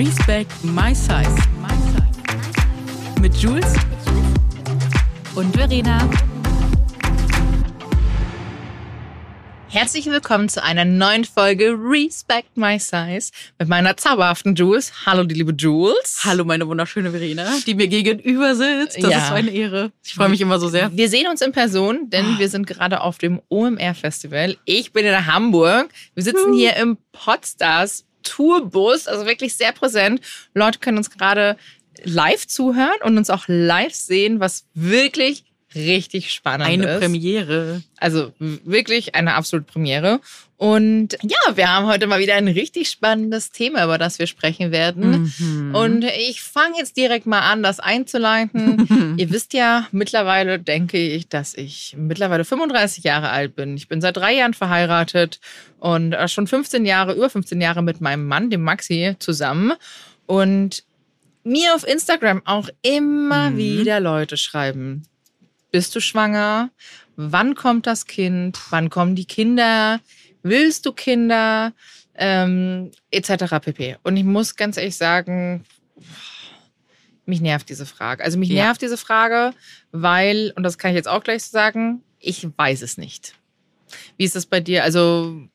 Respect My Size. Mit Jules und Verena. Herzlich willkommen zu einer neuen Folge Respect My Size mit meiner zauberhaften Jules. Hallo, die liebe Jules. Hallo, meine wunderschöne Verena, die mir gegenüber sitzt. Das Ja. ist so eine Ehre. Ich freue mich immer so sehr. Wir sehen uns in Person, denn wir sind gerade auf dem OMR Festival. Ich bin in Hamburg. Wir sitzen hier im Podstars Tourbus, also wirklich sehr präsent. Leute können uns gerade live zuhören und uns auch live sehen, was wirklich richtig spannend Eine ist. Premiere. Also wirklich eine absolute Premiere. Und ja, wir haben heute mal wieder ein richtig spannendes Thema, über das wir sprechen werden. Mhm. Und ich fange jetzt direkt mal an, das einzuleiten. Ihr wisst ja, mittlerweile denke ich, dass ich mittlerweile 35 Jahre alt bin. Ich bin seit drei Jahren verheiratet und äh, schon 15 Jahre, über 15 Jahre mit meinem Mann, dem Maxi, zusammen. Und mir auf Instagram auch immer Mhm. wieder Leute schreiben. Bist du schwanger? Wann kommt das Kind? Wann kommen die Kinder? Willst du Kinder? Ähm, etc. pp. Und ich muss ganz ehrlich sagen, mich nervt diese Frage. Also mich Ja. nervt diese Frage, weil, und das kann ich jetzt auch gleich sagen, ich weiß es nicht. Wie ist das bei dir? Also,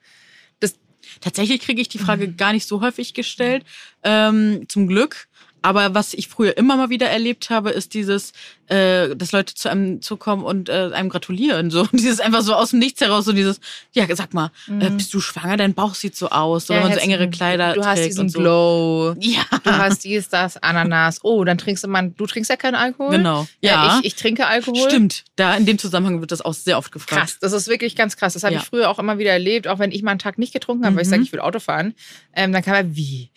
Tatsächlich kriege ich die Frage gar nicht so häufig gestellt, ähm, zum Glück. Aber was ich früher immer mal wieder erlebt habe, ist dieses, äh, dass Leute zu einem zukommen und äh, einem gratulieren. So dieses einfach so aus dem Nichts heraus, so dieses, ja, sag mal, äh, bist du schwanger? Dein Bauch sieht so aus, so, wenn man so jetzt- engere Kleider Du hast diesen und so. Glow. Ja, Du hast dies, das, Ananas. Oh, dann trinkst du mal, du trinkst ja keinen Alkohol? Genau. Ja, Ja. ich, ich trinke Alkohol. stimmt. Da in dem Zusammenhang wird das auch sehr oft gefragt. Krass, das ist wirklich ganz krass. Das habe Ja. ich früher auch immer wieder erlebt, auch wenn ich mal einen Tag nicht getrunken habe, weil ich Mhm. sage, ich will Auto fahren. Ähm, dann kam er, wie?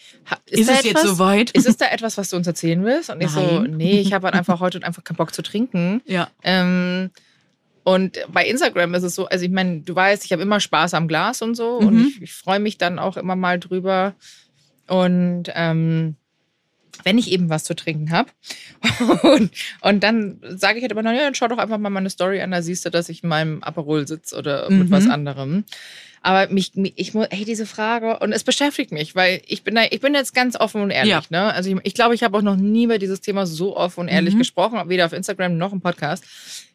Ist da es jetzt etwas? soweit? Ist es da etwas, was du uns erzählen willst? Und ich so, nee, ich habe halt einfach heute einfach keinen Bock zu trinken. Ja. Ähm, und bei Instagram ist es so, also ich meine, du weißt, ich habe immer Spaß am Glas und so und Mhm. ich, ich freue mich dann auch immer mal drüber. Und ähm, wenn ich eben was zu trinken habe. Und, und dann sage ich halt immer, na ja, dann schau doch einfach mal meine Story an, da siehst du, dass ich in meinem Aperol sitze oder mit Mhm. was anderem. Aber mich, mich- ich muss, hey, diese Frage, und es beschäftigt mich, weil ich bin da, ich bin jetzt ganz offen und ehrlich, Ja. ne? Also ich, ich glaube, ich habe auch noch nie über dieses Thema so offen und ehrlich Mhm. gesprochen, weder auf Instagram noch im Podcast.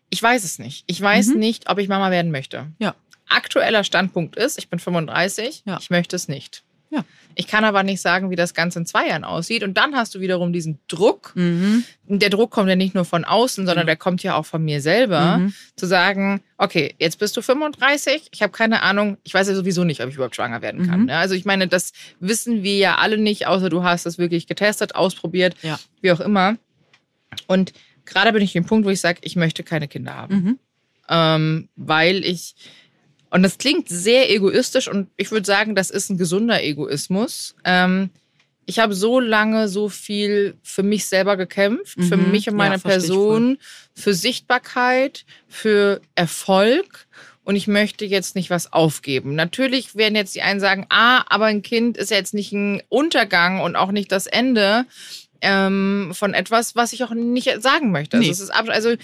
Ich weiß es nicht. Ich weiß Mhm. nicht, ob ich Mama werden möchte. Ja. Aktueller Standpunkt ist, ich bin 35, Ja. ich möchte es nicht. Ja. Ich kann aber nicht sagen, wie das Ganze in zwei Jahren aussieht. Und dann hast du wiederum diesen Druck. Mhm. Der Druck kommt ja nicht nur von außen, sondern der kommt ja auch von mir selber, Mhm. zu sagen, okay, jetzt bist du 35, ich habe keine Ahnung, ich weiß ja sowieso nicht, ob ich überhaupt schwanger werden kann. Mhm. ne? Also ich meine, das wissen wir ja alle nicht, außer du hast es wirklich getestet, ausprobiert, Ja. wie auch immer. Und gerade bin ich an dem Punkt, wo ich sage, ich möchte keine Kinder haben Mhm. ähm, weil ich, und das klingt sehr egoistisch und ich würde sagen, das ist ein gesunder Egoismus. Ähm, ich habe so lange so viel für mich selber gekämpft, für Mhm. mich und Ja, meine ich Person, für Sichtbarkeit, für Erfolg. Und ich möchte jetzt nicht was aufgeben. Natürlich werden jetzt die einen sagen, ah, aber ein Kind ist ja jetzt nicht ein Untergang und auch nicht das Ende ähm, von etwas, was ich auch nicht sagen möchte. Also, Nee. ist ab, also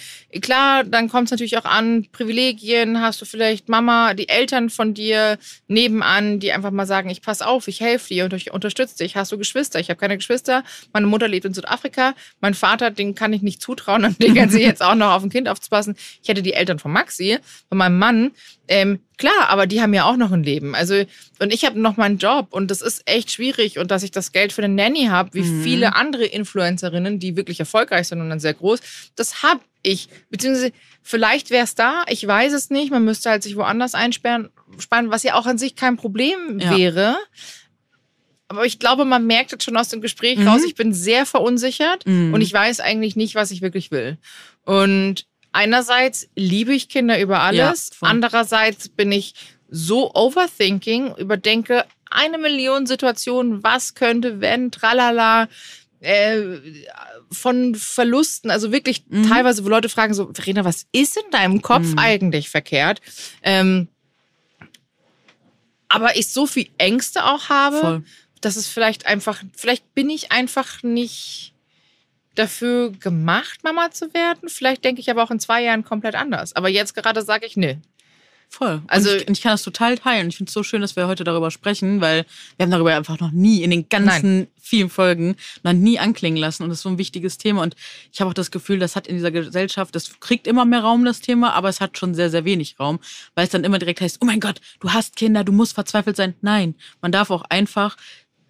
klar, dann kommt es natürlich auch an Privilegien. Hast du vielleicht Mama, die Eltern von dir nebenan, die einfach mal sagen, ich pass auf, ich helfe dir und ich unterstütze dich. Hast du Geschwister? Ich habe keine Geschwister. Meine Mutter lebt in Südafrika. Mein Vater, den kann ich nicht zutrauen, an den kann sie jetzt auch noch auf ein Kind aufzupassen. Ich hätte die Eltern von Maxi, von meinem Mann. Ähm, klar, aber die haben ja auch noch ein Leben. Also, und ich habe noch meinen Job und das ist echt schwierig. Und dass ich das Geld für eine Nanny habe, wie Mhm. viele andere Influencerinnen, die wirklich erfolgreich sind und dann sehr groß, das habe ich. Beziehungsweise, vielleicht wäre es da, ich weiß es nicht. Man müsste halt sich woanders einsperren, sparen, was ja auch an sich kein Problem Ja. wäre. Aber ich glaube, man merkt jetzt schon aus dem Gespräch Mhm. raus, ich bin sehr verunsichert Mhm. und ich weiß eigentlich nicht, was ich wirklich will. Und einerseits liebe ich Kinder über alles, Ja, andererseits bin ich so overthinking, überdenke eine Million Situationen, was könnte, wenn, tralala, äh, von Verlusten, also wirklich Mhm. teilweise, wo Leute fragen so, Verena, was ist in deinem Kopf Mhm. eigentlich verkehrt? Ähm, aber ich so viel Ängste auch habe, Voll. dass es vielleicht einfach, vielleicht bin ich einfach nicht dafür gemacht, Mama zu werden. Vielleicht denke ich aber auch in zwei Jahren komplett anders. Aber jetzt gerade sage ich, nee. Voll. Also ich, ich, kann das total teilen. Ich finde es so schön, dass wir heute darüber sprechen, weil wir haben darüber einfach noch nie in den ganzen Nein. vielen Folgen noch nie anklingen lassen. Und das ist so ein wichtiges Thema. Und ich habe auch das Gefühl, das hat in dieser Gesellschaft, das kriegt immer mehr Raum, das Thema, aber es hat schon sehr, sehr wenig Raum, weil es dann immer direkt heißt, oh mein Gott, du hast Kinder, du musst verzweifelt sein. Nein, man darf auch einfach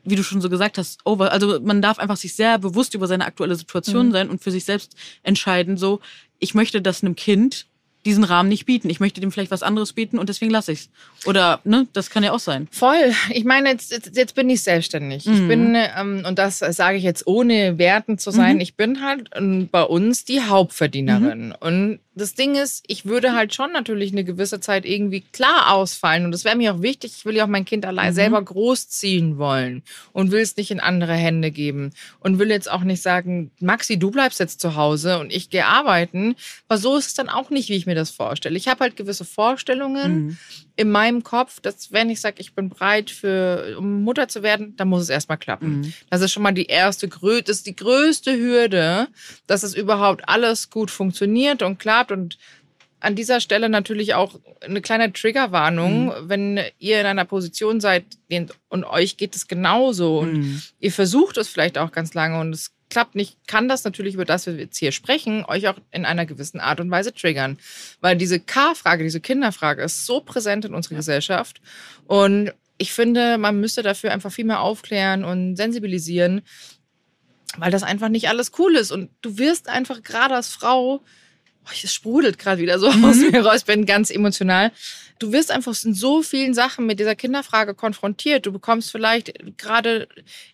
wie du schon so gesagt hast, over. Also man darf einfach sich sehr bewusst über seine aktuelle Situation mhm. sein und für sich selbst entscheiden, so, ich möchte das einem Kind diesen Rahmen nicht bieten. Ich möchte dem vielleicht was anderes bieten und deswegen lasse ich es. Oder, ne, das kann ja auch sein. Voll. Ich meine, jetzt, jetzt, jetzt bin ich selbstständig. Mhm. Ich bin, ähm, und das sage ich jetzt ohne Werten zu sein, mhm. ich bin halt ähm, bei uns die Hauptverdienerin. Mhm. Und das Ding ist, ich würde halt schon natürlich eine gewisse Zeit irgendwie klar ausfallen. Und das wäre mir auch wichtig. Ich will ja auch mein Kind allein mhm. selber großziehen wollen und will es nicht in andere Hände geben. Und will jetzt auch nicht sagen, Maxi, du bleibst jetzt zu Hause und ich gehe arbeiten. Aber so ist es dann auch nicht, wie ich mir das vorstelle. Ich habe halt gewisse Vorstellungen mhm. in meinem Kopf, dass wenn ich sage, ich bin bereit für, um Mutter zu werden, dann muss es erstmal klappen. Mhm. Das ist schon mal die erste, das ist die größte Hürde, dass es überhaupt alles gut funktioniert und klappt habt. Und an dieser Stelle natürlich auch eine kleine Triggerwarnung, mhm. wenn ihr in einer Position seid und euch geht es genauso und mhm. ihr versucht es vielleicht auch ganz lange und es klappt nicht, kann das natürlich, über das wir jetzt hier sprechen, euch auch in einer gewissen Art und Weise triggern. Weil diese K-Frage, diese Kinderfrage ist so präsent in unserer ja. Gesellschaft und ich finde, man müsste dafür einfach viel mehr aufklären und sensibilisieren, weil das einfach nicht alles cool ist. Und du wirst einfach gerade als Frau es sprudelt gerade wieder so mhm. aus mir raus. Ich bin ganz emotional. Du wirst einfach in so vielen Sachen mit dieser Kinderfrage konfrontiert. Du bekommst vielleicht gerade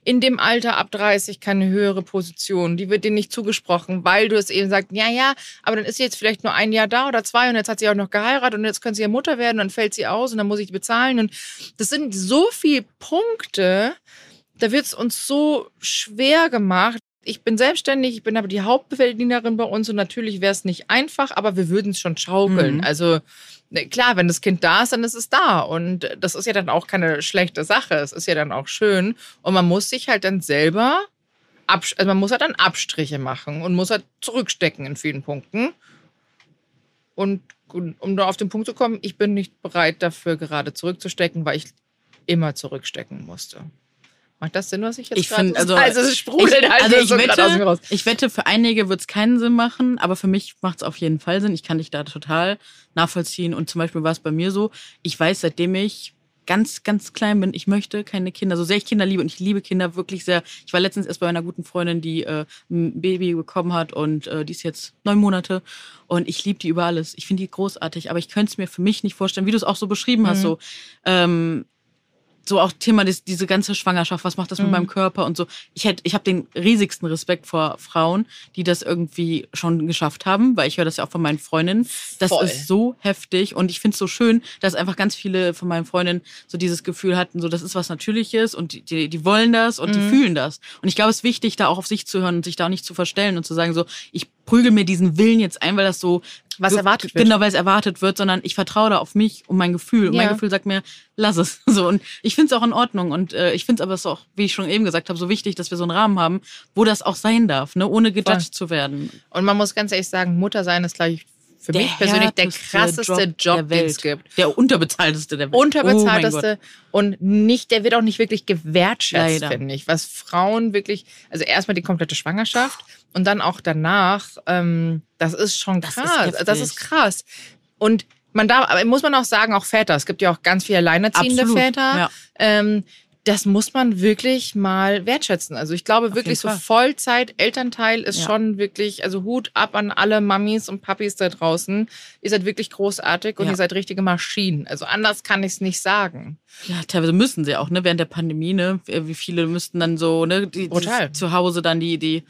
in dem Alter ab 30 keine höhere Position. Die wird dir nicht zugesprochen, weil du es eben sagst, ja, ja, aber dann ist sie jetzt vielleicht nur ein Jahr da oder zwei und jetzt hat sie auch noch geheiratet und jetzt können sie ja Mutter werden und dann fällt sie aus und dann muss ich die bezahlen. Und das sind so viele Punkte, da wird es uns so schwer gemacht, ich bin selbstständig, ich bin aber die Hauptverdienerin bei uns und natürlich wäre es nicht einfach, aber wir würden es schon schaukeln. Mhm. Also ne, klar, wenn das Kind da ist, dann ist es da. Und das ist ja dann auch keine schlechte Sache. Es ist ja dann auch schön. Und man muss sich halt dann selber, also man muss halt dann Abstriche machen und muss halt zurückstecken in vielen Punkten. Und um da auf den Punkt zu kommen, ich bin nicht bereit dafür gerade zurückzustecken, weil ich immer zurückstecken musste. Macht das Sinn, was ich jetzt ich finde, also, also es sprudelt ich, halt also ich so wette, raus. Ich wette, für einige wird es keinen Sinn machen, aber für mich macht es auf jeden Fall Sinn. Ich kann dich da total nachvollziehen. Und zum Beispiel war es bei mir so, ich weiß, seitdem ich ganz, ganz klein bin, ich möchte keine Kinder, so sehr ich Kinder liebe und ich liebe Kinder wirklich sehr. Ich war letztens erst bei einer guten Freundin, die äh, ein Baby bekommen hat und äh, die ist jetzt neun Monate und ich liebe die über alles. Ich finde die großartig, aber ich könnte es mir für mich nicht vorstellen, wie du es auch so beschrieben hast, mhm. so ähm, so auch Thema des, diese ganze Schwangerschaft, was macht das mit mhm. meinem Körper und so. Ich hätte, ich habe den riesigsten Respekt vor Frauen, die das irgendwie schon geschafft haben, weil ich höre das ja auch von meinen Freundinnen. Das Voll. ist so heftig und ich finde es so schön, dass einfach ganz viele von meinen Freundinnen so dieses Gefühl hatten, so das ist was Natürliches und die, die wollen das und mhm. die fühlen das. Und ich glaube, es ist wichtig, da auch auf sich zu hören und sich da auch nicht zu verstellen und zu sagen so, ich prügel mir diesen Willen jetzt ein, weil das so was erwartet wird. Genau, weil es erwartet wird, sondern ich vertraue da auf mich und mein Gefühl. Und ja. mein Gefühl sagt mir, lass es. So und ich finde es auch in Ordnung und äh, ich finde es aber auch, wie ich schon eben gesagt habe, so wichtig, dass wir so einen Rahmen haben, wo das auch sein darf, ne, ohne gejudged Voll. zu werden. Und man muss ganz ehrlich sagen, Mutter sein ist gleich für der mich persönlich der krasseste Job, Job den es gibt. Der unterbezahlteste der Welt. Unterbezahlteste oh und nicht, der wird auch nicht wirklich gewertschätzt, finde ich. Was Frauen wirklich, also erstmal die komplette Schwangerschaft und dann auch danach, ähm, das ist schon krass. Das ist, das ist krass. Und man darf, aber muss man auch sagen, auch Väter. Es gibt ja auch ganz viele alleinerziehende Absolut, Väter. Ja. Ähm, das muss man wirklich mal wertschätzen. Also ich glaube Auf wirklich so Vollzeit Elternteil ist ja. schon wirklich, also Hut ab an alle Mamis und Papis da draußen. Ihr seid wirklich großartig und ja. ihr seid richtige Maschinen. Also anders kann ich es nicht sagen. Ja, teilweise müssen sie auch, ne, während der Pandemie, ne, wie viele müssten dann so, ne, die, die zu Hause dann die, die,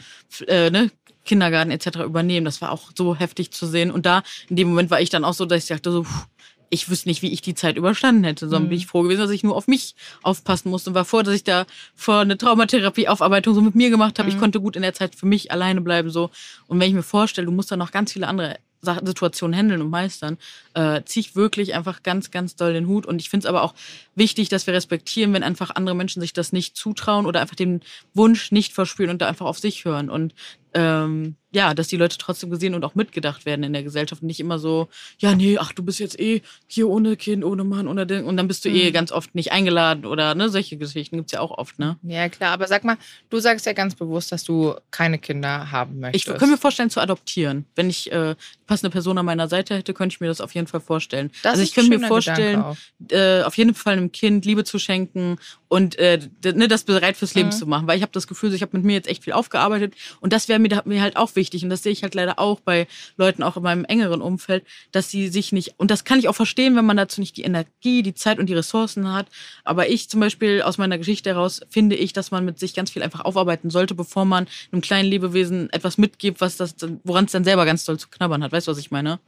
äh, ne, Kindergarten etc. übernehmen. Das war auch so heftig zu sehen. Und da, in dem Moment war ich dann auch so, dass ich dachte so, pff, ich wüsste nicht, wie ich die Zeit überstanden hätte, sondern mhm. bin ich froh gewesen, dass ich nur auf mich aufpassen musste und war froh, dass ich da vor eine Traumatherapie-Aufarbeitung so mit mir gemacht habe. Mhm. Ich konnte gut in der Zeit für mich alleine bleiben so. Und wenn ich mir vorstelle, du musst da noch ganz viele andere Situationen handeln und meistern, äh, ziehe ich wirklich einfach ganz, ganz doll den Hut. Und ich finde es aber auch wichtig, dass wir respektieren, wenn einfach andere Menschen sich das nicht zutrauen oder einfach den Wunsch nicht verspüren und da einfach auf sich hören. Und ähm, ja, dass die Leute trotzdem gesehen und auch mitgedacht werden in der Gesellschaft und nicht immer so, ja, nee, ach, du bist jetzt eh hier ohne Kind, ohne Mann, ohne Ding und dann bist du eh Mhm. ganz oft nicht eingeladen oder ne, solche Geschichten gibt's ja auch oft, ne? Ja, klar, aber sag mal, du sagst ja ganz bewusst, dass du keine Kinder haben Ich möchtest. könnte mir vorstellen zu adoptieren. Wenn ich äh, passende Person an meiner Seite hätte, könnte ich mir das auf jeden Fall vorstellen. Das also ist ich könnte mir vorstellen, äh, auf jeden Fall einem Kind Liebe zu schenken und äh, ne, das bereit fürs Leben Mhm. zu machen. Weil ich habe das Gefühl, ich habe mit mir jetzt echt viel aufgearbeitet und das wäre mir, mir halt auch wichtig und das sehe ich halt leider auch bei Leuten auch in meinem engeren Umfeld, dass sie sich nicht, und das kann ich auch verstehen, wenn man dazu nicht die Energie, die Zeit und die Ressourcen hat, aber ich zum Beispiel aus meiner Geschichte heraus finde ich, dass man mit sich ganz viel einfach aufarbeiten sollte, bevor man einem kleinen Lebewesen etwas mitgibt, was das, woran es dann selber ganz doll zu knabbern hat. Weißt du, was ich meine?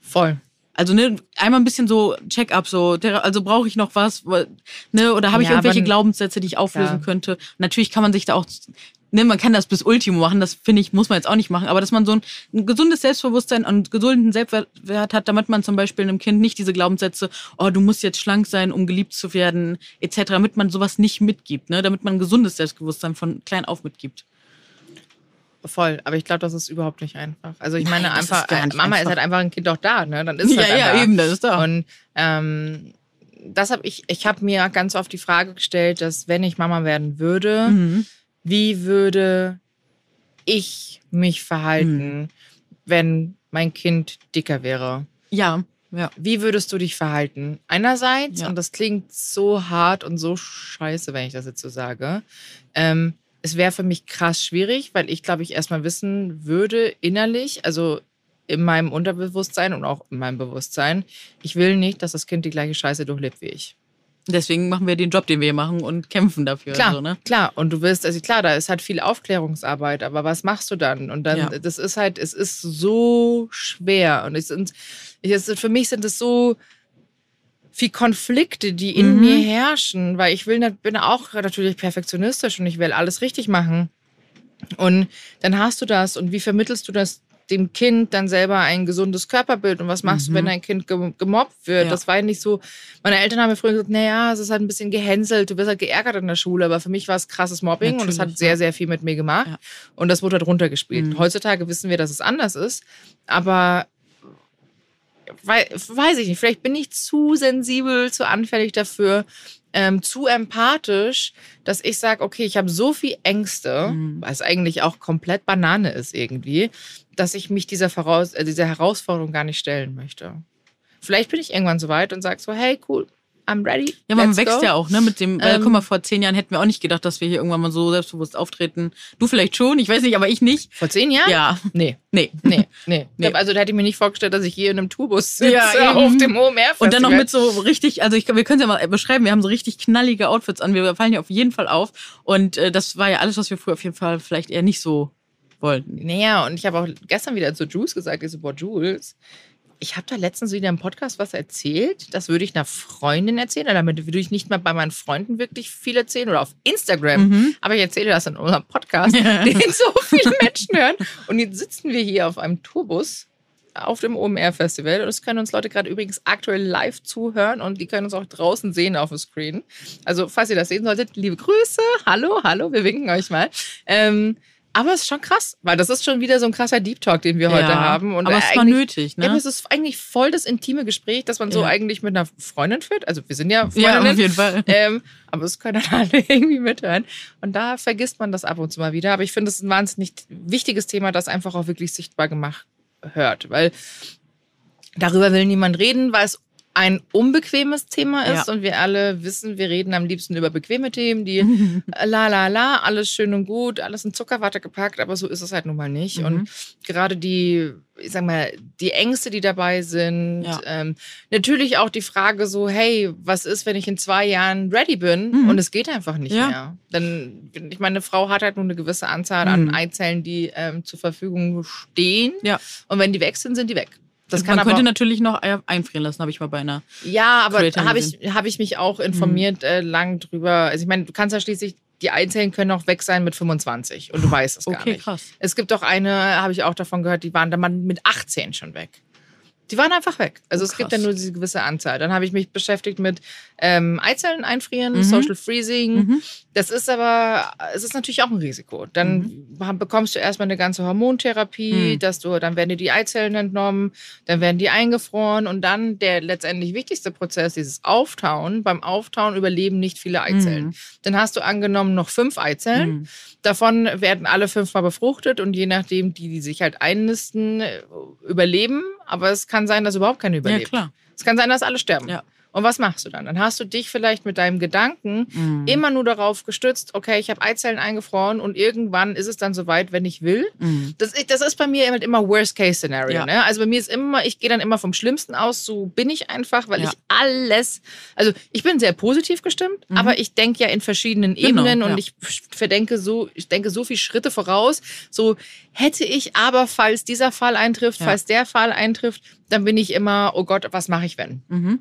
Voll. Also ne, einmal ein bisschen so Check-up, so, also brauche ich noch was, ne, oder habe ich Ja, irgendwelche aber- Glaubenssätze, die ich auflösen Ja. könnte? Natürlich kann man sich da auch, ne, man kann das bis Ultimo machen, das finde ich, muss man jetzt auch nicht machen, aber dass man so ein, ein gesundes Selbstbewusstsein und gesunden Selbstwert hat, damit man zum Beispiel einem Kind nicht diese Glaubenssätze, oh, du musst jetzt schlank sein, um geliebt zu werden, etc., damit man sowas nicht mitgibt, ne, damit man ein gesundes Selbstbewusstsein von klein auf mitgibt. Voll, aber ich glaube, das ist überhaupt nicht einfach. Also ich Nein, meine ist einfach, nicht Mama ist einfach. halt einfach ein Kind auch da, ne? Dann ist es ja, halt ja, einfach. eben, das ist da. Und ähm, das habe ich, ich habe mir ganz oft die Frage gestellt, dass wenn ich Mama werden würde, Mhm. wie würde ich mich verhalten, wenn mein Kind dicker wäre? Ja, ja. Wie würdest du dich verhalten? Einerseits, Ja. und das klingt so hart und so scheiße, wenn ich das jetzt so sage, ähm, es wäre für mich krass schwierig, weil ich glaube, ich erstmal wissen würde innerlich, also in meinem Unterbewusstsein und auch in meinem Bewusstsein, ich will nicht, dass das Kind die gleiche Scheiße durchlebt wie ich. Deswegen machen wir den Job, den wir machen und kämpfen dafür. Klar, So, ne? klar. Und du wirst, also klar, da ist halt viel Aufklärungsarbeit, aber was machst du dann? Und dann, Ja. das ist halt, es ist so schwer. Und ich, es, sind- für mich sind es so viel Konflikte, die in Mhm. mir herrschen, weil ich will, bin auch natürlich perfektionistisch und ich will alles richtig machen. Und dann hast du das und wie vermittelst du das dem Kind dann selber ein gesundes Körperbild und was machst du, Mhm. wenn dein Kind ge- gemobbt wird? Ja. Das war ja nicht so, meine Eltern haben mir früher gesagt, naja, es ist halt ein bisschen gehänselt, du wirst halt geärgert in der Schule, aber für mich war es krasses Mobbing und es hat Natürlich, sehr, sehr viel mit mir gemacht Ja. und das wurde halt runtergespielt. Mhm. Heutzutage wissen wir, dass es anders ist, aber weiß ich nicht, vielleicht bin ich zu sensibel, zu anfällig dafür, ähm, zu empathisch, dass ich sage, okay, ich habe so viel Ängste, Mhm. was eigentlich auch komplett Banane ist irgendwie, dass ich mich dieser, Voraus äh, dieser Herausforderung gar nicht stellen möchte. Vielleicht bin ich irgendwann so weit und sage so, hey, cool, I'm ready. Ja, man let's wächst go. ja auch, ne? Mit dem, äh, Ähm, guck mal, vor zehn Jahren hätten wir auch nicht gedacht, dass wir hier irgendwann mal so selbstbewusst auftreten. Du vielleicht schon, ich weiß nicht, aber ich nicht. Vor zehn Jahren? Ja, Nee, nee. nee, nee. Nee. Also da hätte ich mir nicht vorgestellt, dass ich hier in einem Tourbus sitze Ja, eben. auf dem OMR. Und dann noch mit so richtig, also ich, wir können es ja mal beschreiben, wir haben so richtig knallige Outfits an, wir fallen ja auf jeden Fall auf. Und äh, das war ja alles, was wir früher auf jeden Fall vielleicht eher nicht so wollten. Naja, und ich habe auch gestern wieder zu Jules gesagt, ich so, boah, Jules, ich habe da letztens wieder im Podcast was erzählt. Das würde ich einer Freundin erzählen. oder Damit würde ich nicht mal bei meinen Freunden wirklich viel erzählen oder auf Instagram. Mhm. Aber ich erzähle das in unserem Podcast, Ja. den so viele Menschen hören. Und jetzt sitzen wir hier auf einem Tourbus auf dem OMR-Festival. Und es können uns Leute gerade übrigens aktuell live zuhören und die können uns auch draußen sehen auf dem Screen. Also, falls ihr das sehen solltet, liebe Grüße. Hallo, hallo, wir winken euch mal. Ähm, aber es ist schon krass, weil das ist schon wieder so ein krasser Deep Talk, den wir heute Ja, haben. Und aber es war eigentlich- nötig, Ja, aber ne? es ist eigentlich voll das intime Gespräch, das man so Ja. eigentlich mit einer Freundin führt. Also wir sind ja Ja, Freundinnen. auf jeden Fall. Ähm, aber es können dann alle irgendwie mithören. Und da vergisst man das ab und zu mal wieder. Aber ich finde, es ist ein wahnsinnig wichtiges Thema, das einfach auch wirklich sichtbar gemacht hört. Weil darüber will niemand reden, weil es ein unbequemes Thema ist Ja. und wir alle wissen, wir reden am liebsten über bequeme Themen, die la la la, alles schön und gut, alles in Zuckerwatte gepackt, aber so ist es halt nun mal nicht. Mhm. Und gerade die, ich sag mal, die Ängste, die dabei sind, Ja. ähm, natürlich auch die Frage so, hey, was ist, wenn ich in zwei Jahren ready bin Mhm. und es geht einfach nicht Ja. mehr? Dann, ich meine, eine Frau hat halt nur eine gewisse Anzahl an Mhm. Eizellen, die ähm, zur Verfügung stehen. Ja. Und wenn die weg sind, sind die weg. Das kann Man könnte natürlich noch einfrieren lassen, habe ich mal bei einer. ja, aber habe ich, hab ich mich auch informiert äh, lang drüber. Also ich meine, du kannst ja schließlich, die Eizellen können auch weg sein mit 25 und du weißt es gar Okay, nicht. krass. Es gibt auch eine, habe ich auch davon gehört, die waren dann mal mit 18 schon weg. Die waren einfach weg. Also Oh, es gibt ja nur diese gewisse Anzahl. Dann habe ich mich beschäftigt mit ähm, Eizellen einfrieren, Mhm. Social Freezing. Mhm. Das ist aber, es ist natürlich auch ein Risiko. Dann ha- bekommst du erstmal eine ganze Hormontherapie, Mhm. dass du, dann werden dir die Eizellen entnommen, dann werden die eingefroren und dann der letztendlich wichtigste Prozess, dieses Auftauen. Beim Auftauen überleben nicht viele Eizellen. Mhm. Dann hast du angenommen noch fünf Eizellen. Mhm. Davon werden alle fünfmal befruchtet und je nachdem, die, die sich halt einnisten, überleben. Aber es kann sein, dass überhaupt keine Ja, überlebt. klar. Es kann sein, dass alle sterben. Ja. Und was machst du dann? Dann hast du dich vielleicht mit deinem Gedanken Mhm. immer nur darauf gestützt, okay, ich habe Eizellen eingefroren und irgendwann ist es dann soweit, wenn ich will. Mhm. Das, das ist bei mir halt immer Worst-Case-Szenario. Ja. Ne? Also bei mir ist immer, ich gehe dann immer vom Schlimmsten aus, so bin ich einfach, weil Ja. ich alles, also ich bin sehr positiv gestimmt, Mhm. aber ich denke ja in verschiedenen Genau, Ebenen und ja. ich verdenke so, ich denke so viel Schritte voraus. So hätte ich aber, falls dieser Fall eintrifft, falls der Fall eintrifft, dann bin ich immer, oh Gott, was mache ich wenn? Mhm.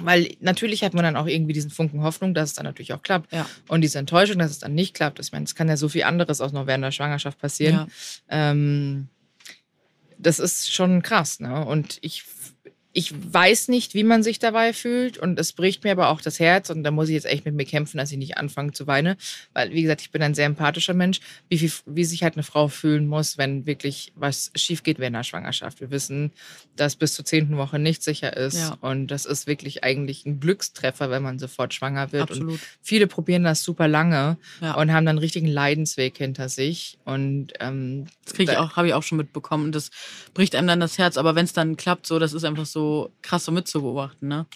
Weil natürlich hat man dann auch irgendwie diesen Funken Hoffnung, dass es dann natürlich auch klappt. Ja. Und diese Enttäuschung, dass es dann nicht klappt. Ich meine, es kann ja so viel anderes auch noch während der Schwangerschaft passieren. Ja. Ähm, das ist schon krass. Ne? Und ich, ich weiß nicht, wie man sich dabei fühlt. Und es bricht mir aber auch das Herz. Und da muss ich jetzt echt mit mir kämpfen, dass ich nicht anfange zu weinen. Weil, wie gesagt, ich bin ein sehr empathischer Mensch. Wie, viel, wie sich halt eine Frau fühlen muss, wenn wirklich was schief geht während der Schwangerschaft. Wir wissen, dass bis zur zehnten Woche nicht sicher ist. Ja. Und das ist wirklich eigentlich ein Glückstreffer, wenn man sofort schwanger wird. Und Absolut. viele probieren das super lange Ja. und haben dann einen richtigen Leidensweg hinter sich. Und ähm, Das kriege ich da- auch, habe ich auch schon mitbekommen. Und das bricht einem dann das Herz. Aber wenn es dann klappt, so, das ist einfach so krass so mitzubeobachten, ne?